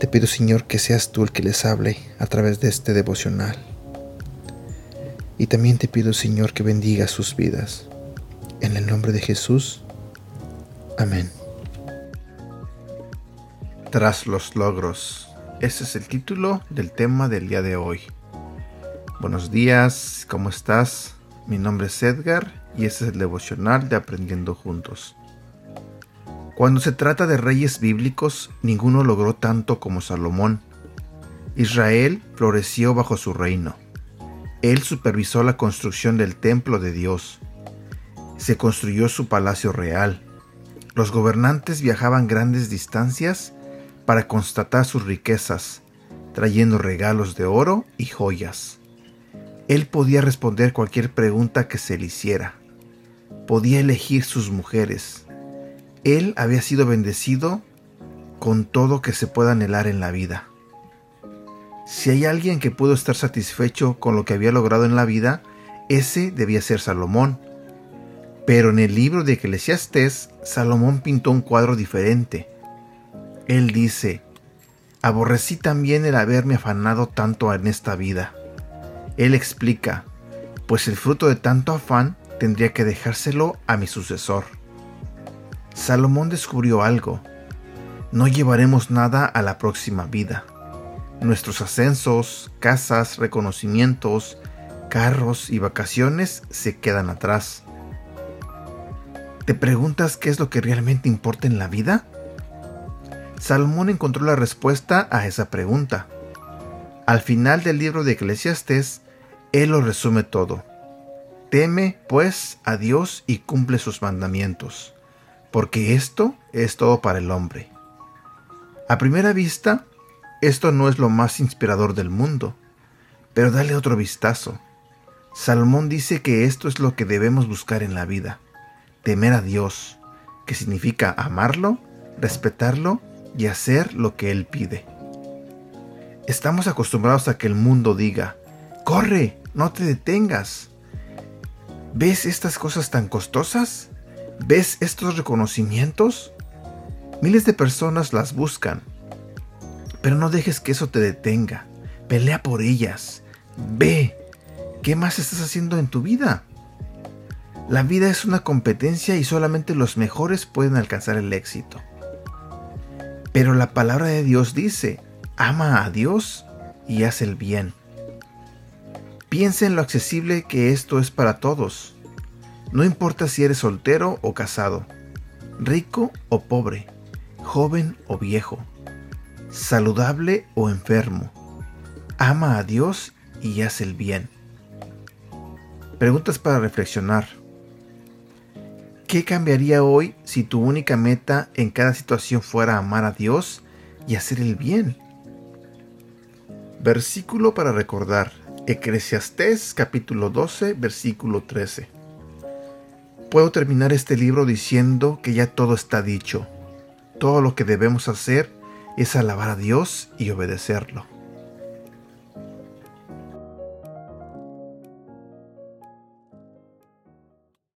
Te pido, Señor, que seas tú el que les hable a través de este devocional. Y también te pido, Señor, que bendiga sus vidas. En el nombre de Jesús. Amén. Tras los logros. Ese es el título del tema del día de hoy. Buenos días, ¿cómo estás? Mi nombre es Edgar y este es el devocional de Aprendiendo Juntos. Cuando se trata de reyes bíblicos, ninguno logró tanto como Salomón. Israel floreció bajo su reino. Él supervisó la construcción del templo de Dios. Se construyó su palacio real. Los gobernantes viajaban grandes distancias para constatar sus riquezas, trayendo regalos de oro y joyas. Él podía responder cualquier pregunta que se le hiciera. Podía elegir sus mujeres. Él había sido bendecido con todo que se pueda anhelar en la vida. Si hay alguien que pudo estar satisfecho con lo que había logrado en la vida, ese debía ser Salomón. Pero en el libro de Eclesiastés, Salomón pintó un cuadro diferente él dice, aborrecí también el haberme afanado tanto en esta vida. Él explica, pues el fruto de tanto afán tendría que dejárselo a mi sucesor. Salomón descubrió algo. No llevaremos nada a la próxima vida. Nuestros ascensos, casas, reconocimientos, carros y vacaciones se quedan atrás. ¿Te preguntas qué es lo que realmente importa en la vida? Salomón encontró la respuesta a esa pregunta. Al final del libro de Eclesiastés, él lo resume todo. Teme, pues, a Dios y cumple sus mandamientos, porque esto es todo para el hombre. A primera vista, esto no es lo más inspirador del mundo, pero dale otro vistazo. Salomón dice que esto es lo que debemos buscar en la vida, temer a Dios, que significa amarlo, respetarlo y hacer lo que Él pide. Estamos acostumbrados a que el mundo diga, corre, no te detengas. ¿Ves estas cosas tan costosas? ¿Ves estos reconocimientos? Miles de personas las buscan, pero no dejes que eso te detenga. Pelea por ellas. Ve, ¿qué más estás haciendo en tu vida? La vida es una competencia y solamente los mejores pueden alcanzar el éxito. Pero la palabra de Dios dice, ama a Dios y haz el bien. Piensa en lo accesible que esto es para todos. No importa si eres soltero o casado, rico o pobre, joven o viejo, saludable o enfermo. Ama a Dios y haz el bien. Preguntas para reflexionar. ¿Qué cambiaría hoy si tu única meta en cada situación fuera amar a Dios y hacer el bien? Versículo para recordar. Eclesiastés capítulo 12, versículo 13. Puedo terminar este libro diciendo que ya todo está dicho. Todo lo que debemos hacer es alabar a Dios y obedecerlo.